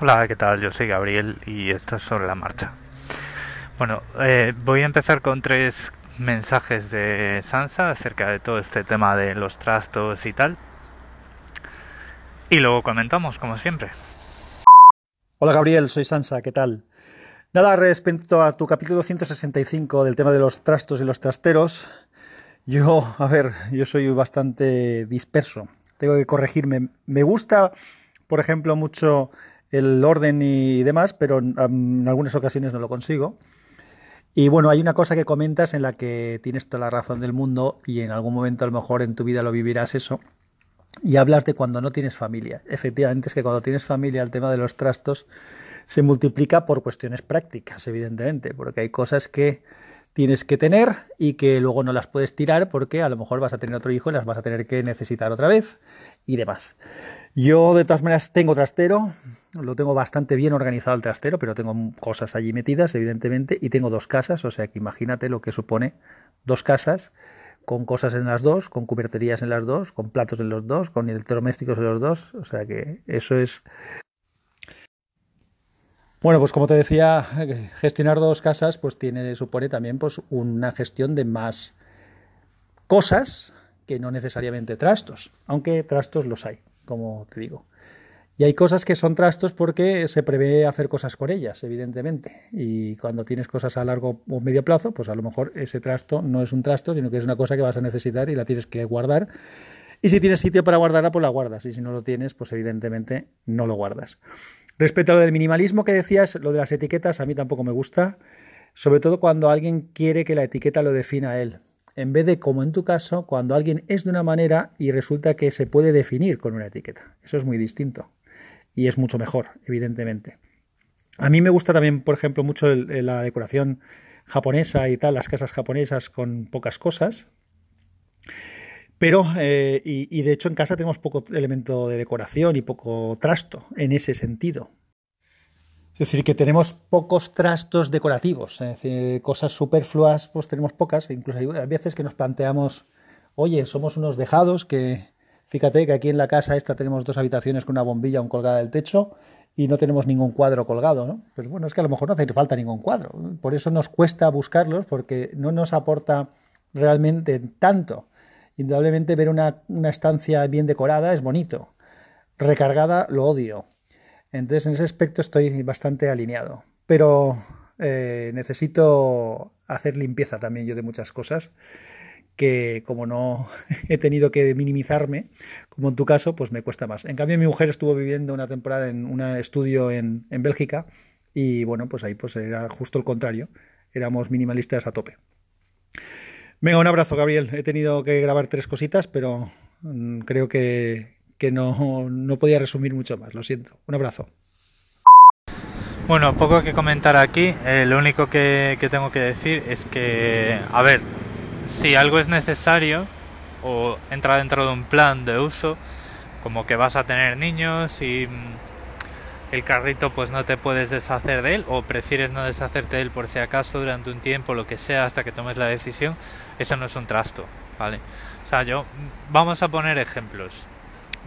Hola, ¿qué tal? Yo soy Gabriel y esto es sobre la marcha. Bueno, eh, voy a empezar con tres mensajes de Sansa acerca de todo este tema de los trastos y tal. Y luego comentamos, como siempre. Hola Gabriel, soy Sansa, ¿qué tal? Nada, respecto a tu capítulo 165 del tema de los trastos y los trasteros, yo, a ver, yo soy bastante disperso. Tengo que corregirme. Me gusta, por ejemplo, mucho el orden y demás, pero en algunas ocasiones no lo consigo. Y bueno, hay una cosa que comentas en la que tienes toda la razón del mundo y en algún momento a lo mejor en tu vida lo vivirás eso. Y hablas de cuando no tienes familia. Efectivamente es que cuando tienes familia el tema de los trastos se multiplica por cuestiones prácticas, evidentemente, porque hay cosas que tienes que tener y que luego no las puedes tirar porque a lo mejor vas a tener otro hijo y las vas a tener que necesitar otra vez y demás. Yo de todas maneras tengo trastero, lo tengo bastante bien organizado el trastero, pero tengo cosas allí metidas, evidentemente, y tengo dos casas, o sea que imagínate lo que supone dos casas con cosas en las dos, con cuberterías en las dos, con platos en los dos, con electrodomésticos en los dos, o sea que eso es bueno, pues como te decía, gestionar dos casas pues tiene, supone también pues una gestión de más cosas que no necesariamente trastos, aunque trastos los hay, como te digo. Y hay cosas que son trastos porque se prevé hacer cosas con ellas, evidentemente. Y cuando tienes cosas a largo o medio plazo, pues a lo mejor ese trasto no es un trasto, sino que es una cosa que vas a necesitar y la tienes que guardar. Y si tienes sitio para guardarla, pues la guardas. Y si no lo tienes, pues evidentemente no lo guardas. Respecto a lo del minimalismo que decías, lo de las etiquetas a mí tampoco me gusta, sobre todo cuando alguien quiere que la etiqueta lo defina a él, en vez de como en tu caso, cuando alguien es de una manera y resulta que se puede definir con una etiqueta. Eso es muy distinto y es mucho mejor, evidentemente. A mí me gusta también, por ejemplo, mucho la decoración japonesa y tal, las casas japonesas con pocas cosas. Pero, eh, y, de hecho en casa tenemos poco elemento de decoración y poco trasto en ese sentido. Es decir, que tenemos pocos trastos decorativos, es decir, cosas superfluas pues tenemos pocas, incluso hay veces que nos planteamos, oye, somos unos dejados que, fíjate que aquí en la casa esta tenemos dos habitaciones con una bombilla aún colgada del techo y no tenemos ningún cuadro colgado. Pues bueno, es que a lo mejor no hace falta ningún cuadro, por eso nos cuesta buscarlos porque no nos aporta realmente tanto Indudablemente ver una, estancia bien decorada es bonito. Recargada lo odio. Entonces en ese aspecto estoy bastante alineado. Pero eh, necesito hacer limpieza también yo de muchas cosas que como no he tenido que minimizarme, como en tu caso, pues me cuesta más. En cambio, mi mujer estuvo viviendo una temporada en un estudio en, en Bélgica y bueno, pues ahí pues era justo el contrario. Éramos minimalistas a tope. Venga, un abrazo, Gabriel. He tenido que grabar tres cositas, pero mm, creo que, no, podía resumir mucho más. Lo siento. Un abrazo. Bueno, poco que comentar aquí. Eh, lo único que, tengo que decir es que, a ver, si algo es necesario o entra dentro de un plan de uso, como que vas a tener niños y mm, el carrito pues no te puedes deshacer de él o prefieres no deshacerte de él por si acaso durante un tiempo, lo que sea, hasta que tomes la decisión, eso no es un trasto, ¿vale? O sea, yo, vamos a poner ejemplos.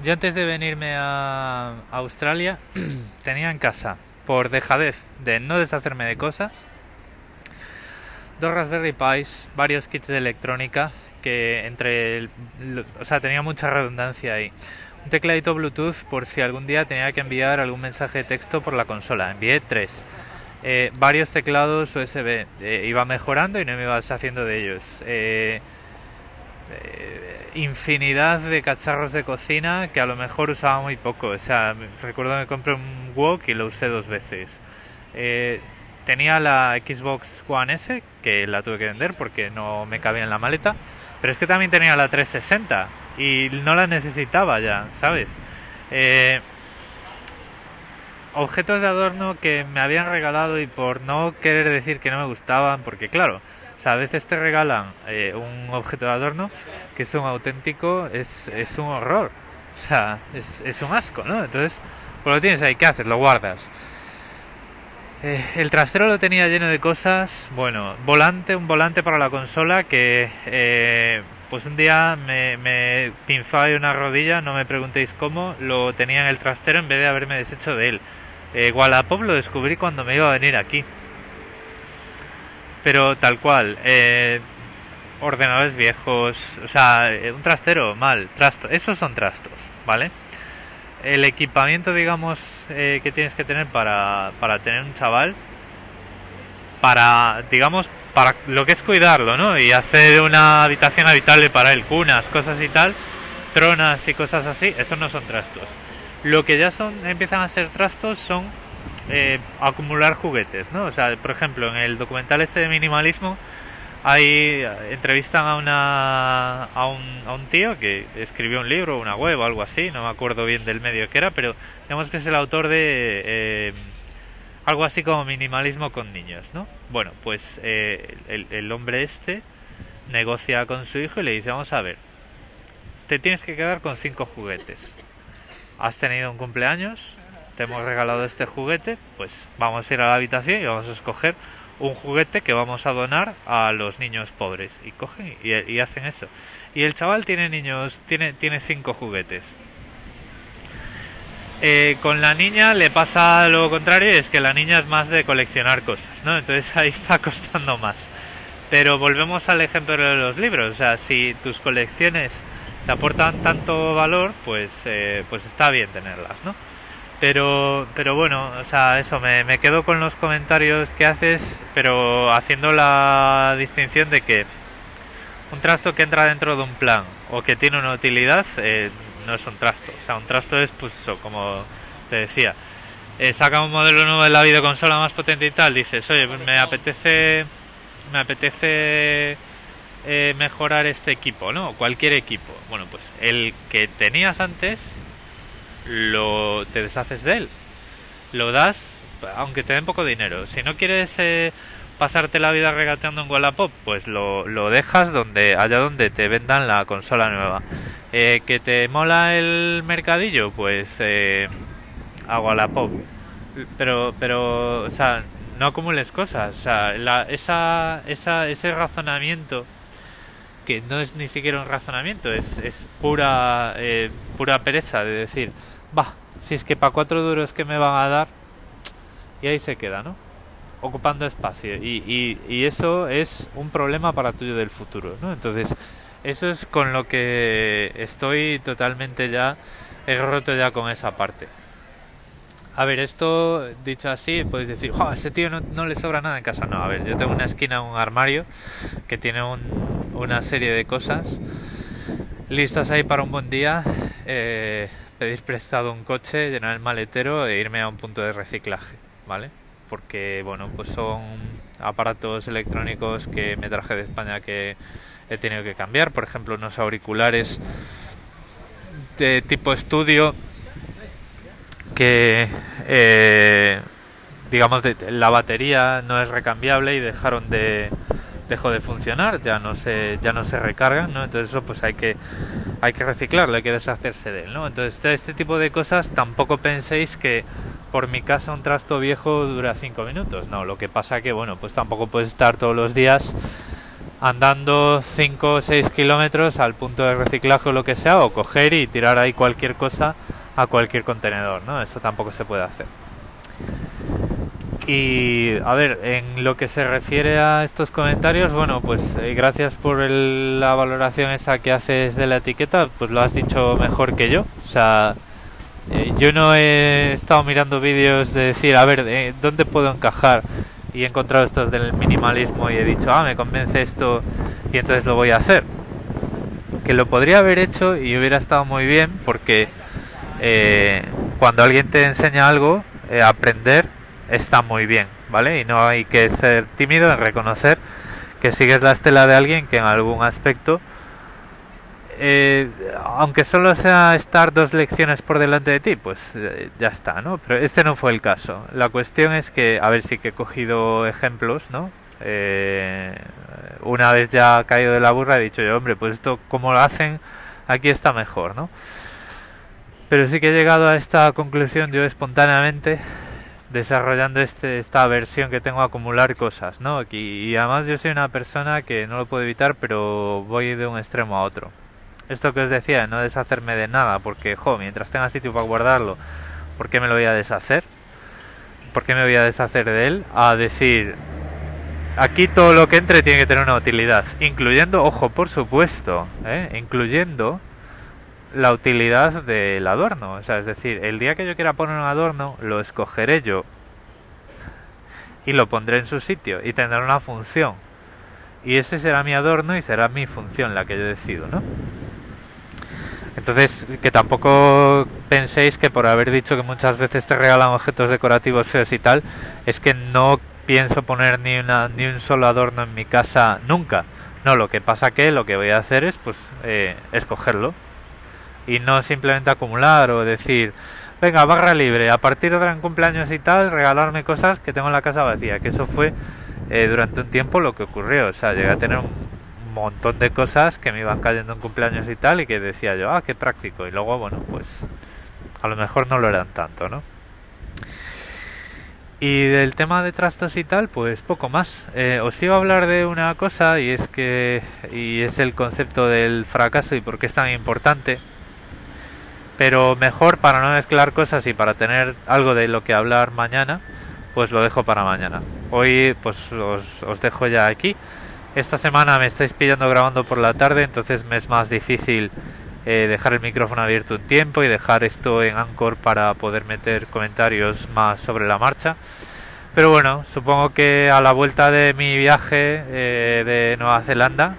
Yo antes de venirme a Australia tenía en casa, por dejadez de no deshacerme de cosas, dos Raspberry Pis, varios kits de electrónica, que entre... o sea, tenía mucha redundancia ahí. Un tecladito Bluetooth por si algún día tenía que enviar algún mensaje de texto por la consola. Envié tres. Eh, varios teclados USB. Eh, iba mejorando y no me iba deshaciendo de ellos. Eh, infinidad de cacharros de cocina que a lo mejor usaba muy poco. O sea, recuerdo que compré un wok y lo usé dos veces. Tenía la Xbox One S, que la tuve que vender porque no me cabía en la maleta. Pero es que también tenía la 360 y no la necesitaba ya, ¿sabes? objetos de adorno que me habían regalado y por no querer decir que no me gustaban, porque claro, a veces te regalan eh, un objeto de adorno que es un auténtico, es, es un horror, o sea, es, es, un asco, ¿no? Entonces, pues lo tienes ahí, ¿qué haces? Lo guardas. Eh, el trastero lo tenía lleno de cosas, bueno, volante, un volante para la consola que eh, pues un día me, me pinzó ahí una rodilla, no me preguntéis cómo, lo tenía en el trastero en vez de haberme deshecho de él. Eh, Wallapop lo descubrí cuando me iba a venir aquí. Pero tal cual, eh, ordenadores viejos, o sea, eh, un trastero mal, trasto, esos son trastos, ¿vale? El equipamiento, digamos, eh, que tienes que tener para, para tener un chaval, para, digamos, para lo que es cuidarlo, ¿no? Y hacer una habitación habitable para él, cunas, cosas y tal, tronas y cosas así, esos no son trastos. Lo que ya son, empiezan a ser trastos son eh, acumular juguetes, ¿no? O sea, por ejemplo, en el documental este de minimalismo, Ahí entrevistan a, una, a, un, a un tío que escribió un libro, una web o algo así, no me acuerdo bien del medio que era, pero digamos que es el autor de eh, algo así como minimalismo con niños, ¿no? Bueno, pues eh, el, el hombre este negocia con su hijo y le dice, vamos a ver, te tienes que quedar con cinco juguetes. Has tenido un cumpleaños, te hemos regalado este juguete, pues vamos a ir a la habitación y vamos a escoger un juguete que vamos a donar a los niños pobres. Y cogen y, hacen eso. Y el chaval tiene niños tiene tiene cinco juguetes. Eh, con la niña le pasa lo contrario es que la niña es más de coleccionar cosas no entonces ahí está costando más. Pero volvemos al ejemplo de los libros. O sea si tus colecciones te aportan tanto valor pues eh, pues está bien tenerlas no pero, pero bueno, o sea, eso, me, me quedo con los comentarios que haces, pero haciendo la distinción de que un trasto que entra dentro de un plan o que tiene una utilidad eh, no es un trasto. O sea, un trasto es, pues eso, como te decía, eh, saca un modelo nuevo de la videoconsola más potente y tal, dices, oye, pues me apetece, me apetece eh, mejorar este equipo, ¿no? Cualquier equipo. Bueno, pues el que tenías antes lo te deshaces de él. Lo das, aunque te den poco dinero. Si no quieres eh, pasarte la vida regateando en Wallapop, pues lo, lo, dejas donde allá donde te vendan la consola nueva. Eh, que te mola el mercadillo, pues eh, a Wallapop. Pero, pero, o sea, no acumules cosas. O sea, la, esa, esa, ese razonamiento que no es ni siquiera un razonamiento, es, es pura, eh, pura pereza de decir, va, si es que para cuatro duros que me van a dar, y ahí se queda, ¿no? Ocupando espacio. Y, y, eso es un problema para tuyo del futuro, ¿no? Entonces, eso es con lo que estoy totalmente ya, he roto ya con esa parte. A ver, esto dicho así, puedes decir, a ese tío no, no, le sobra nada en casa. No, a ver, yo tengo una esquina, un armario que tiene un, una serie de cosas listas ahí para un buen día. Eh, pedir prestado un coche, llenar el maletero e irme a un punto de reciclaje, ¿vale? Porque, bueno, pues son aparatos electrónicos que me traje de España que he tenido que cambiar, por ejemplo, unos auriculares de tipo estudio que, eh, digamos, de, la batería no es recambiable y dejaron de dejó de funcionar, ya no se ya no se recargan, ¿no? Entonces eso pues hay que hay que reciclarlo, hay que deshacerse de él, ¿no? Entonces este, este tipo de cosas tampoco penséis que por mi casa un trasto viejo dura cinco minutos, no, lo que pasa que bueno, pues tampoco puedes estar todos los días andando 5 o 6 kilómetros al punto de reciclaje o lo que sea, o coger y tirar ahí cualquier cosa a cualquier contenedor, ¿no? Eso tampoco se puede hacer. Y a ver, en lo que se refiere a estos comentarios, bueno, pues eh, gracias por el, la valoración esa que haces de la etiqueta, pues lo has dicho mejor que yo. O sea, eh, yo no he estado mirando vídeos de decir, a ver, eh, ¿dónde puedo encajar? Y he encontrado estos del minimalismo y he dicho, ah, me convence esto y entonces lo voy a hacer. Que lo podría haber hecho y hubiera estado muy bien porque cuando alguien te enseña algo, aprender está muy bien, ¿vale? Y no hay que ser tímido en reconocer que sigues la estela de alguien que en algún aspecto, eh, aunque solo sea estar dos lecciones por delante de ti, pues eh, ya está, ¿no? Pero este no fue el caso. La cuestión es que, a ver si que he cogido ejemplos, ¿no? Eh, una vez ya caído de la burra he dicho yo, hombre, pues esto como lo hacen, aquí está mejor, ¿no? Pero sí que he llegado a esta conclusión yo espontáneamente desarrollando este, esta versión que tengo a acumular cosas, ¿no? Y, además yo soy una persona que no lo puedo evitar, pero voy de un extremo a otro. Esto que os decía, no deshacerme de nada, porque, jo, mientras tenga sitio para guardarlo, ¿por qué me lo voy a deshacer? ¿por qué me voy a deshacer de él? A decir, aquí todo lo que entre tiene que tener una utilidad, incluyendo, ojo, por supuesto, ¿eh? incluyendo la utilidad del adorno. O sea, es decir, el día que yo quiera poner un adorno, lo escogeré yo y lo pondré en su sitio y tendrá una función. Y ese será mi adorno y será mi función la que yo decido, ¿no? Entonces, que tampoco penséis que por haber dicho que muchas veces te regalan objetos decorativos feos y tal, es que no pienso poner ni, una, ni un solo adorno en mi casa nunca. No, lo que pasa que lo que voy a hacer es pues eh, escogerlo y no simplemente acumular o decir, venga, barra libre, a partir de gran cumpleaños y tal, regalarme cosas que tengo en la casa vacía, que eso fue eh, durante un tiempo lo que ocurrió, o sea, llegué a tener un montón de cosas que me iban cayendo en cumpleaños y tal y que decía yo, ah, qué práctico, y luego, bueno, pues a lo mejor no lo eran tanto, ¿no? Y del tema de trastos y tal, pues poco más. Eh, os iba a hablar de una cosa y es que y es el concepto del fracaso y por qué es tan importante. Pero mejor para no mezclar cosas y para tener algo de lo que hablar mañana, pues lo dejo para mañana. Hoy pues os, os dejo ya aquí. Esta semana me estáis pillando grabando por la tarde, entonces me es más difícil eh, dejar el micrófono abierto un tiempo y dejar esto en Anchor para poder meter comentarios más sobre la marcha. Pero bueno, supongo que a la vuelta de mi viaje eh, de Nueva Zelanda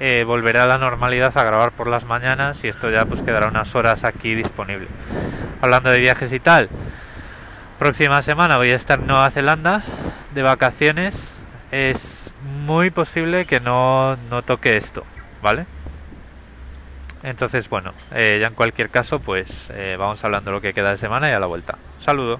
eh, volveré a la normalidad a grabar por las mañanas y esto ya pues quedará unas horas aquí disponible. Hablando de viajes y tal, próxima semana voy a estar en Nueva Zelanda de vacaciones. Es muy posible que no, no toque esto, ¿vale? Entonces, bueno, eh, ya en cualquier caso, pues eh, vamos hablando lo que queda de semana y a la vuelta. Saludo.